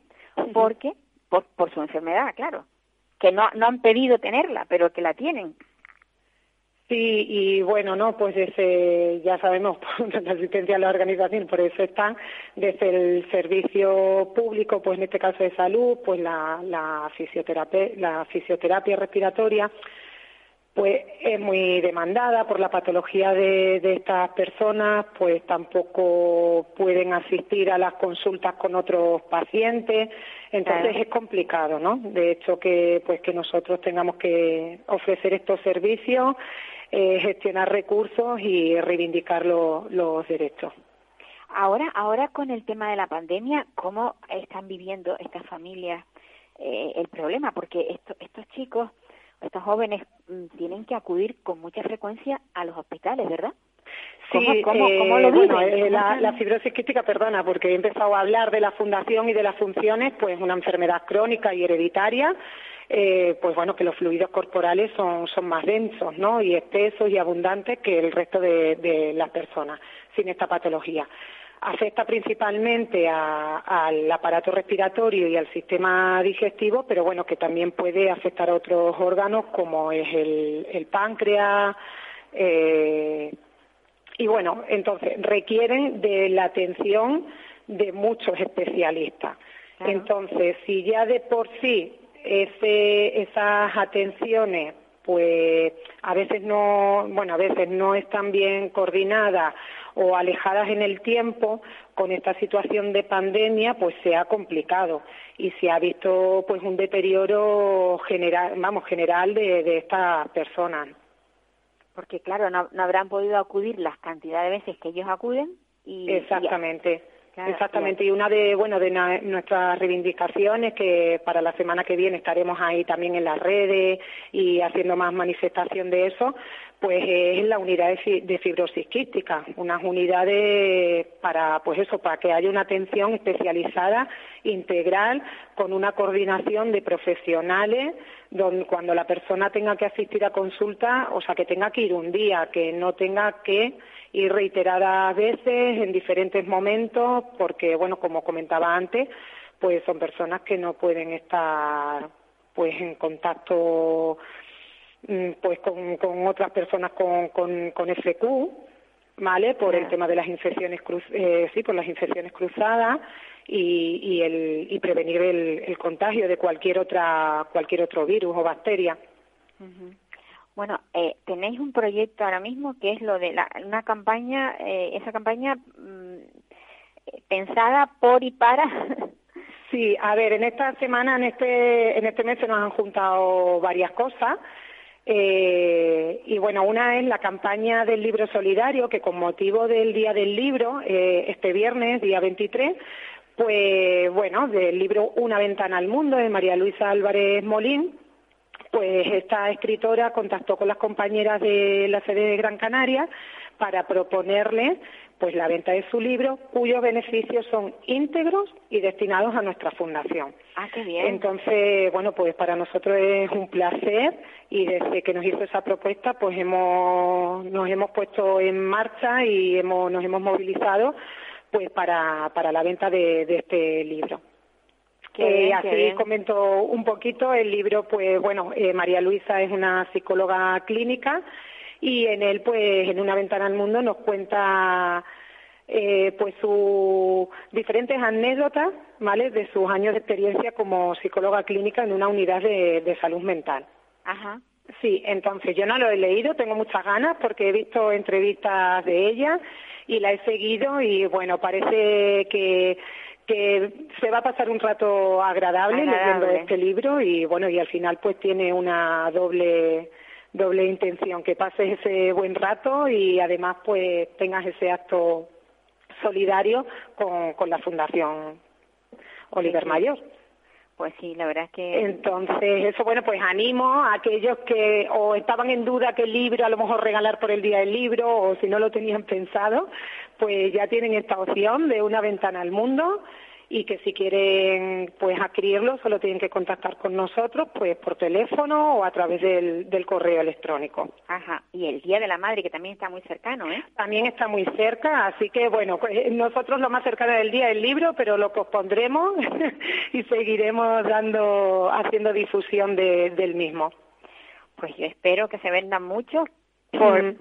porque por, por su enfermedad claro que no no han pedido tenerla pero que la tienen Sí, y bueno, no, pues desde, ya sabemos, por la asistencia a la organización, por eso están, desde el servicio público, pues en este caso de salud, pues la, la, fisioterapia, la fisioterapia respiratoria, pues es muy demandada por la patología de, de, estas personas, pues tampoco pueden asistir a las consultas con otros pacientes, entonces es complicado, ¿no? De hecho que pues que nosotros tengamos que ofrecer estos servicios eh, gestionar recursos y reivindicar los derechos. Ahora, ahora con el tema de la pandemia, ¿cómo están viviendo estas familias eh, el problema? Porque estos chicos, estos jóvenes, mm, tienen que acudir con mucha frecuencia a los hospitales, ¿verdad? Sí, ¿Cómo, cómo, lo Bueno, eh, la, la, fibrosis quística, perdona, porque he empezado a hablar de la fundación y de las funciones, pues una enfermedad crónica y hereditaria eh, pues bueno, que los fluidos corporales son, son más densos, ¿no? Y espesos y abundantes que el resto de, las personas sin esta patología. Afecta principalmente al aparato respiratorio y al sistema digestivo, pero bueno, que también puede afectar a otros órganos como es el, páncreas, eh, y bueno, entonces requieren de la atención de muchos especialistas. Entonces, si ya de por sí ese, esas atenciones pues a veces no, bueno, a veces no están bien coordinadas o alejadas en el tiempo, con esta situación de pandemia, pues se ha complicado y se ha visto pues un deterioro general, vamos, general de, de estas personas. Porque claro, no, habrán podido acudir las cantidades de veces que ellos acuden y exactamente. Exactamente, y una de, bueno, de nuestras reivindicaciones, que para la semana que viene estaremos ahí también en las redes y haciendo más manifestación de eso, pues es la unidad de fibrosis quística, unas unidades para, pues eso, para que haya una atención especializada, integral, con una coordinación de profesionales, donde cuando la persona tenga que asistir a consulta, o sea, que tenga que ir un día, que no tenga que ir reiteradas veces en diferentes momentos, porque, bueno, como comentaba antes, pues son personas que no pueden estar pues en contacto pues con, con otras personas con, con, con FQ, ¿vale? Por el tema de las infecciones cruz, eh, sí, por las infecciones cruzadas y, y, el, y prevenir el, el, contagio de cualquier otra cualquier otro virus o bacteria. Bueno, eh, tenéis un proyecto ahora mismo que es lo de la, una campaña, eh, esa campaña mm, pensada por y para. sí, a ver, en esta semana, en este en este mes se nos han juntado varias cosas. Eh, y bueno, una es la campaña del libro solidario, que con motivo del Día del Libro, eh, este viernes, día 23, pues bueno, del libro Una ventana al mundo de María Luisa Álvarez Molín, pues esta escritora contactó con las compañeras de la sede de Gran Canaria para proponerles pues la venta de su libro, cuyos beneficios son íntegros y destinados a nuestra fundación. Ah, qué bien. Entonces, bueno, pues para nosotros es un placer y desde que nos hizo esa propuesta, pues hemos, nos hemos puesto en marcha y hemos, nos hemos movilizado pues para, para la venta de, este libro. Eh, así comento un poquito el libro, pues bueno, eh, María Luisa es una psicóloga clínica y en él, pues, en una ventana al mundo nos cuenta eh, pues sus diferentes anécdotas, ¿vale? De sus años de experiencia como psicóloga clínica en una unidad de, de salud mental. Ajá. Sí, entonces yo no lo he leído, tengo muchas ganas porque he visto entrevistas de ella y la he seguido y bueno, parece que que se va a pasar un rato agradable, agradable, leyendo este libro y bueno, y al final pues tiene una doble doble intención, que pases ese buen rato y además pues tengas ese acto solidario con, con la Fundación Oliver Mayor. Pues sí, la verdad es que... Entonces, eso, bueno, pues animo a aquellos que o estaban en duda qué libro a lo mejor regalar por el Día del Libro o si no lo tenían pensado, pues ya tienen esta opción de una ventana al mundo y que si quieren pues adquirirlo solo tienen que contactar con nosotros pues por teléfono o a través del, del correo electrónico. Ajá, y el Día de la Madre que también está muy cercano, ¿eh? También está muy cerca, así que bueno, pues, nosotros lo más cercano del Día del Libro, pero lo pospondremos y seguiremos dando, haciendo difusión de, del mismo. Pues yo espero que se vendan muchos por,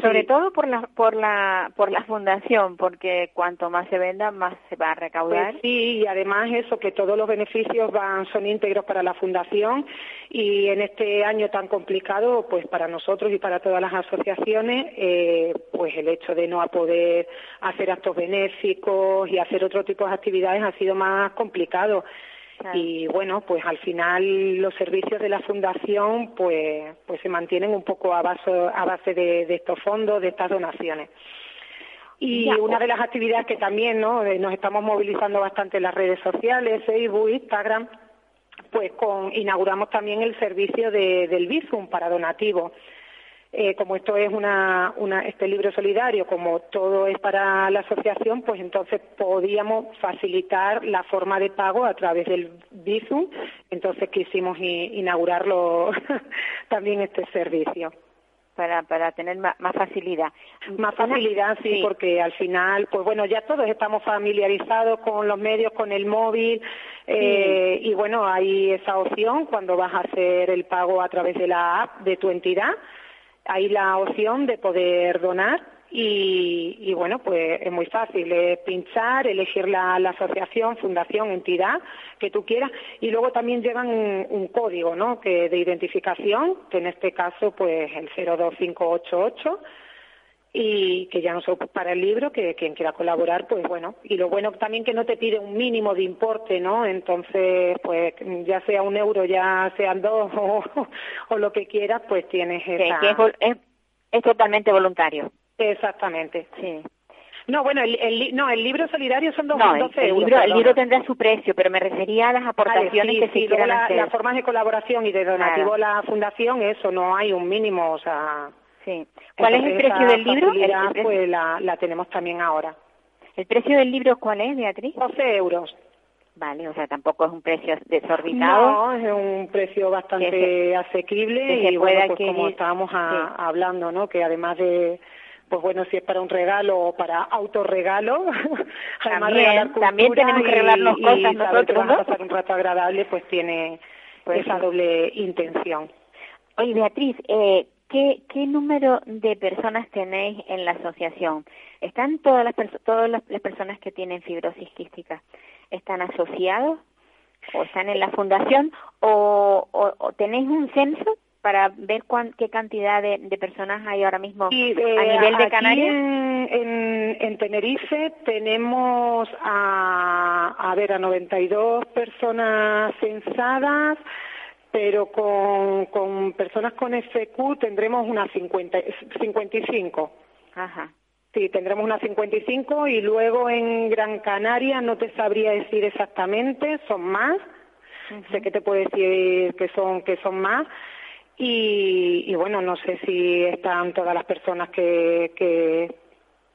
sobre todo por la, por la, por la fundación, porque cuanto más se venda, más se va a recaudar. Pues sí, y además eso, que todos los beneficios van, son íntegros para la fundación y en este año tan complicado, pues para nosotros y para todas las asociaciones, eh, pues el hecho de no poder hacer actos benéficos y hacer otro tipo de actividades ha sido más complicado. Y bueno, pues al final los servicios de la fundación pues, pues se mantienen un poco a base, a base de, estos fondos, de estas donaciones. Y una de las actividades que también ¿no? Eh, nos estamos movilizando bastante en las redes sociales, Facebook, Instagram, pues con, inauguramos también el servicio de, del Bizum para donativos. Eh, como esto es una, este libro solidario, como todo es para la asociación, pues entonces podíamos facilitar la forma de pago a través del Bizum. Entonces quisimos inaugurarlo también este servicio. Para, para tener más, facilidad. Más facilidad, sí, porque al final, pues bueno, ya todos estamos familiarizados con los medios, con el móvil, eh, y bueno, hay esa opción cuando vas a hacer el pago a través de la app de tu entidad hay la opción de poder donar y, bueno, pues es muy fácil, pinchar, elegir la, asociación, fundación, entidad que tú quieras y luego también llevan un, código, ¿no? Que de identificación, que en este caso pues el 02588 y que ya no se para el libro, que quien quiera colaborar, pues bueno. Y lo bueno también que no te pide un mínimo de importe, ¿no? Entonces, pues ya sea un euro, ya sean dos o, lo que quieras, pues tienes esa... que es, totalmente voluntario. Exactamente. Sí. No, bueno, el, no, el libro solidario son dos, no, euros. Libro, el libro tendrá su precio, pero me refería a las aportaciones que se quieran la, hacer. Las formas de colaboración y de donativo a la fundación, eso no hay un mínimo, o sea... Sí. ¿Cuál es el precio del libro? pues la, la tenemos también ahora. ¿El precio del libro cuál es, Beatriz? 12 euros. Vale, o sea, tampoco es un precio desorbitado. No, es un precio bastante asequible y bueno, pues como estábamos hablando, ¿no? Que además de pues bueno, si es para un regalo o para autorregalo, además también, también tenemos que regalarnos cosas nosotros, ¿no? pasar un rato agradable, pues tiene pues esa doble intención. Oye, Beatriz, eh, ¿Qué, ¿Qué número de personas tenéis en la asociación? ¿Están todas las, todas las, personas que tienen fibrosis quística? ¿Están asociados? ¿O están en la fundación? ¿O, o, tenéis un censo para ver qué cantidad de, personas hay ahora mismo a eh, nivel de Canarias? En, en, Tenerife tenemos a, a ver, a 92 personas censadas, pero con, con personas con FQ tendremos unas 50, 55. Ajá. Sí, tendremos unas 55 y luego en Gran Canaria no te sabría decir exactamente, son más. Sé que te puedo decir que son que son más y, y bueno, no sé si están todas las personas que, que,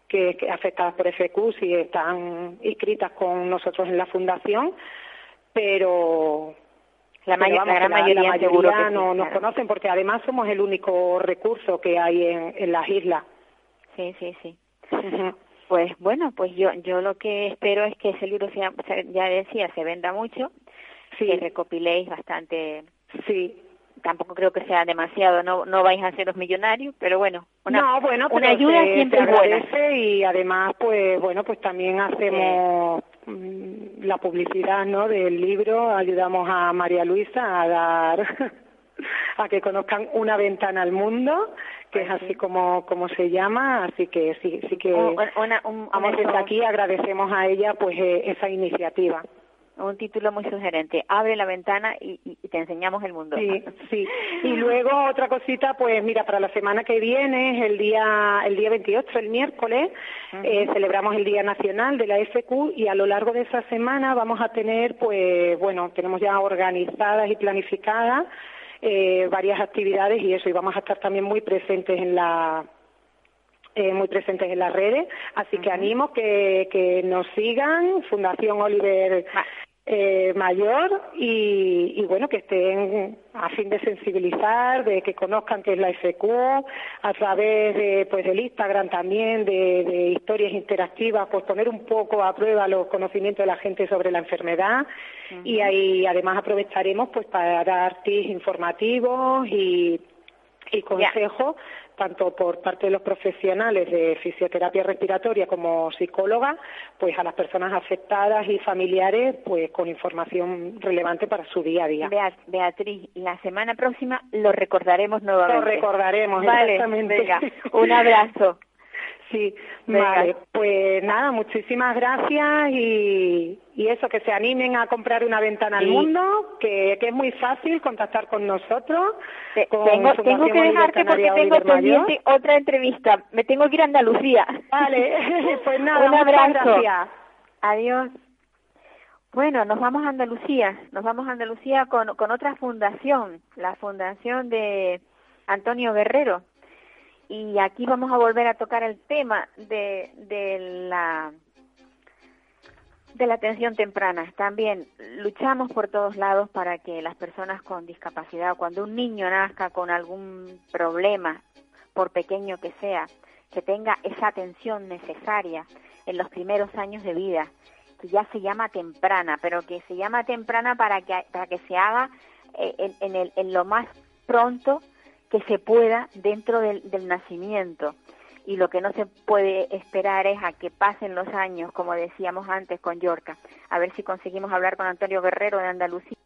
que afectadas por FQ, si están inscritas con nosotros en la fundación, pero la, gran mayoría, no nos conocen porque además somos el único recurso que hay en, en las islas. Sí, sí, sí. Pues bueno, pues yo yo lo que espero es que ese libro sea, ya decía, se venda mucho, sí. que recopiléis bastante. Sí, tampoco creo que sea demasiado, no no vais a ser los millonarios, pero bueno, una, no, bueno, una ayuda siempre es buena. Y además, pues bueno, pues también hacemos mm, la publicidad, ¿no? Del libro, ayudamos a María Luisa a dar a que conozcan una ventana al mundo que es así como como se llama. Así que sí sí que una, un, vamos desde aquí agradecemos a ella pues eh, esa iniciativa un título muy sugerente. Abre la ventana y, te enseñamos el mundo. Sí, sí. Y luego otra cosita, pues mira, para la semana que viene, el día el día 28, el miércoles, eh, celebramos el Día Nacional de la FQ y a lo largo de esa semana vamos a tener, pues bueno, tenemos ya organizadas y planificadas eh, varias actividades y eso, y vamos a estar también muy presentes en la eh, muy presentes en las redes, así que animo que, que nos sigan, Fundación Oliver eh, Mayor, y, y, bueno, que estén a fin de sensibilizar, de que conozcan qué es la FQ, a través de, pues, del Instagram también, de, de historias interactivas, pues poner un poco a prueba los conocimientos de la gente sobre la enfermedad, y ahí además aprovecharemos pues para dar tips informativos y y consejo tanto por parte de los profesionales de fisioterapia respiratoria como psicóloga, pues a las personas afectadas y familiares, pues con información relevante para su día a día. Beatriz, la semana próxima lo recordaremos nuevamente. Lo recordaremos, vale, exactamente. Venga, un abrazo. Sí, vale, pues nada, muchísimas gracias y, y, eso, que se animen a comprar una ventana al mundo, que, que, es muy fácil contactar con nosotros. con tengo, tengo, que dejarte porque tengo pendiente otra entrevista, me tengo que ir a Andalucía. Vale, pues nada, un abrazo. Gracias. Adiós. Bueno, nos vamos a Andalucía, nos vamos a Andalucía con, con otra fundación, la fundación de Antonio Guerrero y aquí vamos a volver a tocar el tema de, la atención temprana. También luchamos por todos lados para que las personas con discapacidad, cuando un niño nazca con algún problema, por pequeño que sea, que tenga esa atención necesaria en los primeros años de vida, que ya se llama temprana, pero que se llama temprana para que, para que se haga eh, en lo más pronto que se pueda dentro del, nacimiento. Y lo que no se puede esperar es a que pasen los años, como decíamos antes con Yorca. A ver si conseguimos hablar con Antonio Guerrero de Andalucía.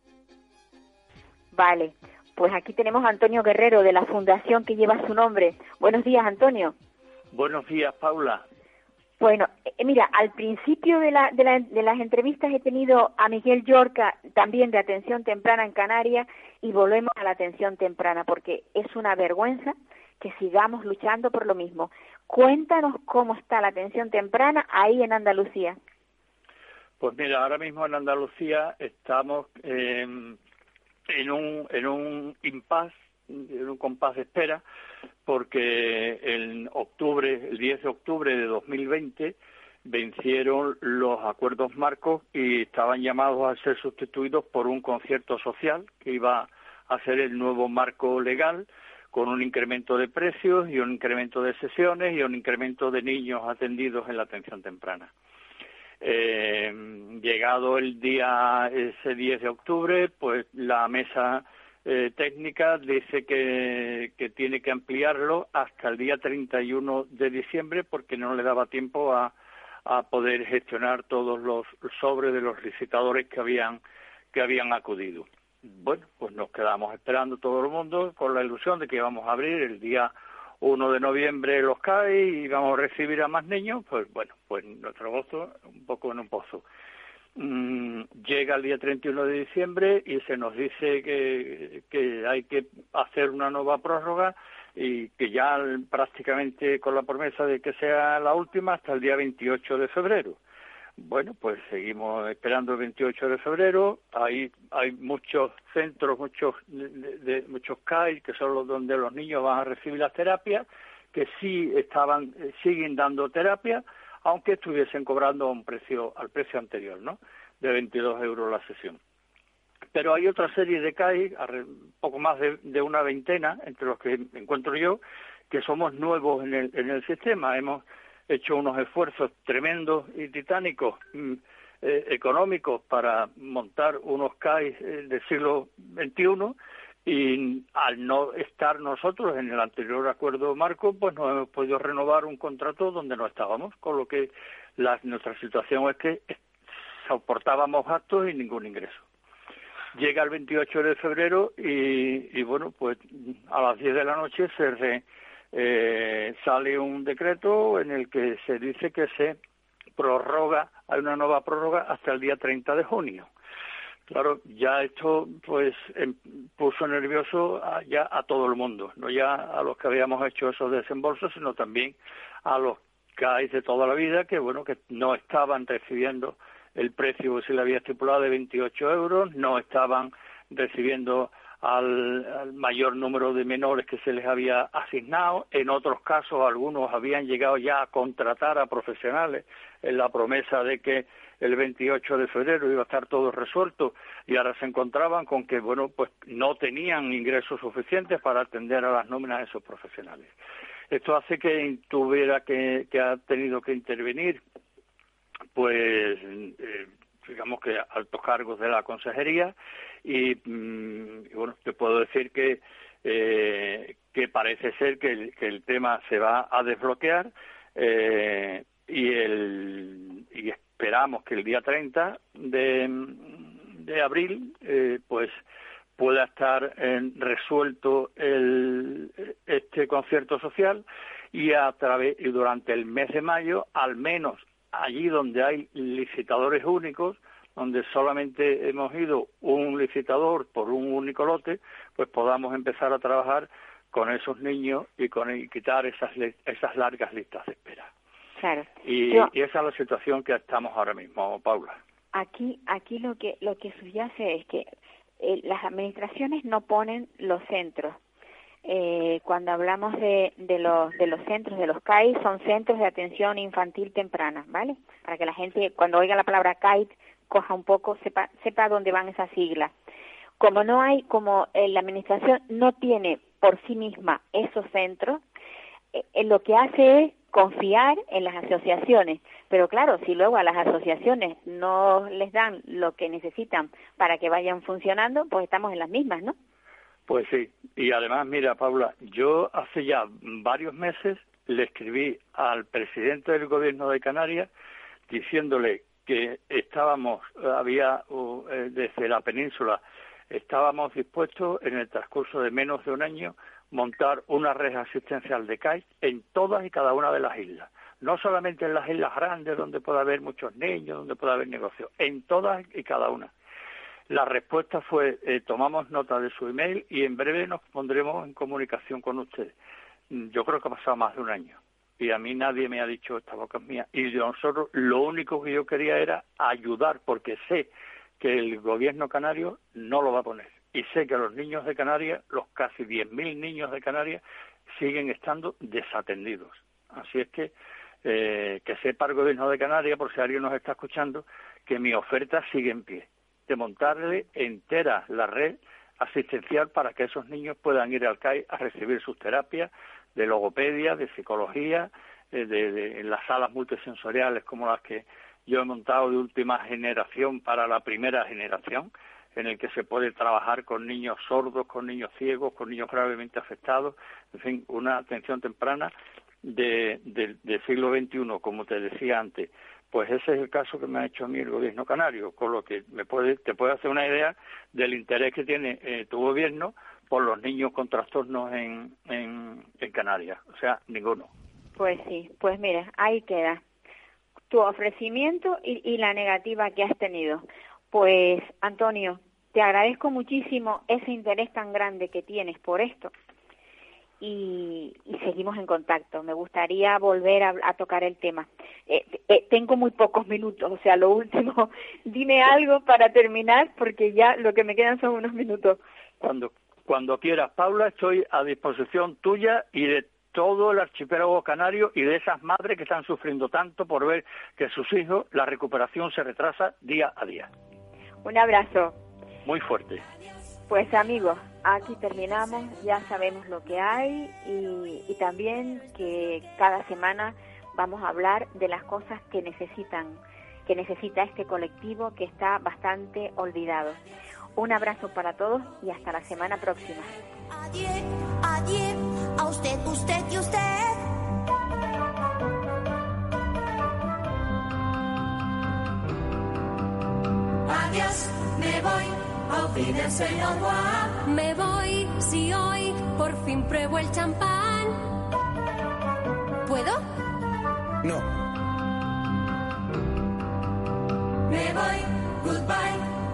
Vale, pues aquí tenemos a Antonio Guerrero de la fundación que lleva su nombre. Buenos días, Antonio. Buenos días, Paula. Bueno, eh, mira, al principio de, la, de, la, de, las entrevistas he tenido a Miguel Yorca, también de atención temprana en Canarias, y volvemos a la atención temprana, porque es una vergüenza que sigamos luchando por lo mismo. Cuéntanos cómo está la atención temprana ahí en Andalucía. Pues mira, ahora mismo en Andalucía estamos eh, en un en un impasse, en un compás de espera, porque en octubre, el 10 de octubre de 2020, vencieron los acuerdos marcos y estaban llamados a ser sustituidos por un concierto social que iba a ser el nuevo marco legal con un incremento de precios y un incremento de sesiones y un incremento de niños atendidos en la atención temprana. Eh, llegado el día ese 10 de octubre, pues la mesa eh, técnica dice que, tiene que ampliarlo hasta el día 31 de diciembre porque no le daba tiempo a, a poder gestionar todos los sobres de los licitadores que habían que habían acudido. Bueno, pues nos quedamos esperando todo el mundo con la ilusión de que íbamos a abrir el día 1 de noviembre los CAI y vamos a recibir a más niños, pues bueno, pues nuestro gozo un poco en un pozo. Mm, llega el día 31 de diciembre y se nos dice que, que hay que hacer una nueva prórroga y que ya prácticamente con la promesa de que sea la última hasta el día 28 de febrero. Bueno, pues seguimos esperando el 28 de febrero. Hay, hay muchos centros, muchos, de, muchos CAI, que son los donde los niños van a recibir las terapias, que sí estaban, siguen dando terapia, aunque estuviesen cobrando un precio, al precio anterior, ¿no? De 22 euros la sesión. Pero hay otra serie de CAI, poco más de, una veintena, entre los que encuentro yo, que somos nuevos en el, en el sistema. Hemos hecho unos esfuerzos tremendos y titánicos mm, eh, económicos para montar unos CAI eh, del siglo XXI y al no estar nosotros en el anterior acuerdo marco, pues no hemos podido renovar un contrato donde no estábamos, con lo que nuestra situación es que soportábamos gastos y ningún ingreso. Llega el 28 de febrero y, y bueno, pues a las 10 de la noche se re, eh, sale un decreto en el que se dice que se prorroga, hay una nueva prórroga hasta el día 30 de junio. Claro, ya esto pues em, puso nervioso a, ya a todo el mundo, no ya a los que habíamos hecho esos desembolsos, sino también a los hay de toda la vida que bueno que no estaban recibiendo el precio que se le había estipulado de 28 euros, no estaban recibiendo al, mayor número de menores que se les había asignado. En otros casos, algunos habían llegado ya a contratar a profesionales en la promesa de que el 28 de febrero iba a estar todo resuelto y ahora se encontraban con que, bueno, pues no tenían ingresos suficientes para atender a las nóminas de esos profesionales. Esto hace que tuviera que, que ha tenido que intervenir, pues, eh, digamos que altos cargos de la consejería y, mm, y bueno, te puedo decir que eh, que parece ser que el, tema se va a desbloquear eh, y, el, y esperamos que el día 30 de, de abril eh, pues pueda estar resuelto el, este concierto social y a través y durante el mes de mayo al menos allí donde hay licitadores únicos donde solamente hemos ido un licitador por un único lote, pues podamos empezar a trabajar con esos niños y con quitar esas esas largas listas de espera. Claro. Y, y, esa es la situación que estamos ahora mismo, Paula. Aquí aquí lo que lo que subyace es que eh, las administraciones no ponen los centros. Eh, cuando hablamos de, de, los, de los centros, de los CAI, son centros de atención infantil temprana, ¿vale? Para que la gente, cuando oiga la palabra CAI, coja un poco, sepa, sepa dónde van esas siglas. Como no hay, como eh, la administración no tiene por sí misma esos centros, eh, lo que hace es confiar en las asociaciones. Pero claro, si luego a las asociaciones no les dan lo que necesitan para que vayan funcionando, pues estamos en las mismas, ¿no? Pues sí, y además, mira, Paula, yo hace ya varios meses le escribí al presidente del gobierno de Canarias diciéndole que estábamos, había eh, desde la península, estábamos dispuestos en el transcurso de menos de un año montar una red asistencial de CAI en todas y cada una de las islas. No solamente en las islas grandes donde puede haber muchos niños, donde puede haber negocios, en todas y cada una. La respuesta fue, eh, tomamos nota de su email y en breve nos pondremos en comunicación con usted. Yo creo que ha pasado más de un año y a mí nadie me ha dicho esta boca es mía. Y nosotros lo único que yo quería era ayudar porque sé que el gobierno canario no lo va a poner. Y sé que los niños de Canarias, los casi 10.000 niños de Canarias, siguen estando desatendidos. Así es que eh, que sepa el gobierno de Canarias, por si alguien nos está escuchando, que mi oferta sigue en pie de montarle entera la red asistencial para que esos niños puedan ir al CAI a recibir sus terapias de logopedia, de psicología, eh, de, en las salas multisensoriales como las que yo he montado de última generación para la primera generación, en el que se puede trabajar con niños sordos, con niños ciegos, con niños gravemente afectados, en fin, una atención temprana de, del siglo XXI, como te decía antes, pues ese es el caso que me ha hecho a mí el gobierno canario, con lo que me puede, te puede hacer una idea del interés que tiene eh, tu gobierno por los niños con trastornos en, en, Canarias. O sea, ninguno. Pues sí, pues mira, ahí queda tu ofrecimiento y, y la negativa que has tenido. Pues, Antonio, te agradezco muchísimo ese interés tan grande que tienes por esto y, seguimos en contacto. Me gustaría volver a, tocar el tema. Eh, eh, tengo muy pocos minutos, o sea, lo último, dime algo para terminar porque ya lo que me quedan son unos minutos. Cuando, cuando quieras, Paula, estoy a disposición tuya y de todo el archipiélago canario y de esas madres que están sufriendo tanto por ver que sus hijos, la recuperación se retrasa día a día. Un abrazo. Muy fuerte. Pues amigos, aquí terminamos, ya sabemos lo que hay y, también que cada semana vamos a hablar de las cosas que necesitan, que necesita este colectivo que está bastante olvidado. Un abrazo para todos y hasta la semana próxima. Adiós, adiós, a usted, usted y usted. Adiós, me voy me voy si hoy por fin pruebo el champán. ¿Puedo? No. Me voy, goodbye,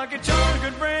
like a child could bring.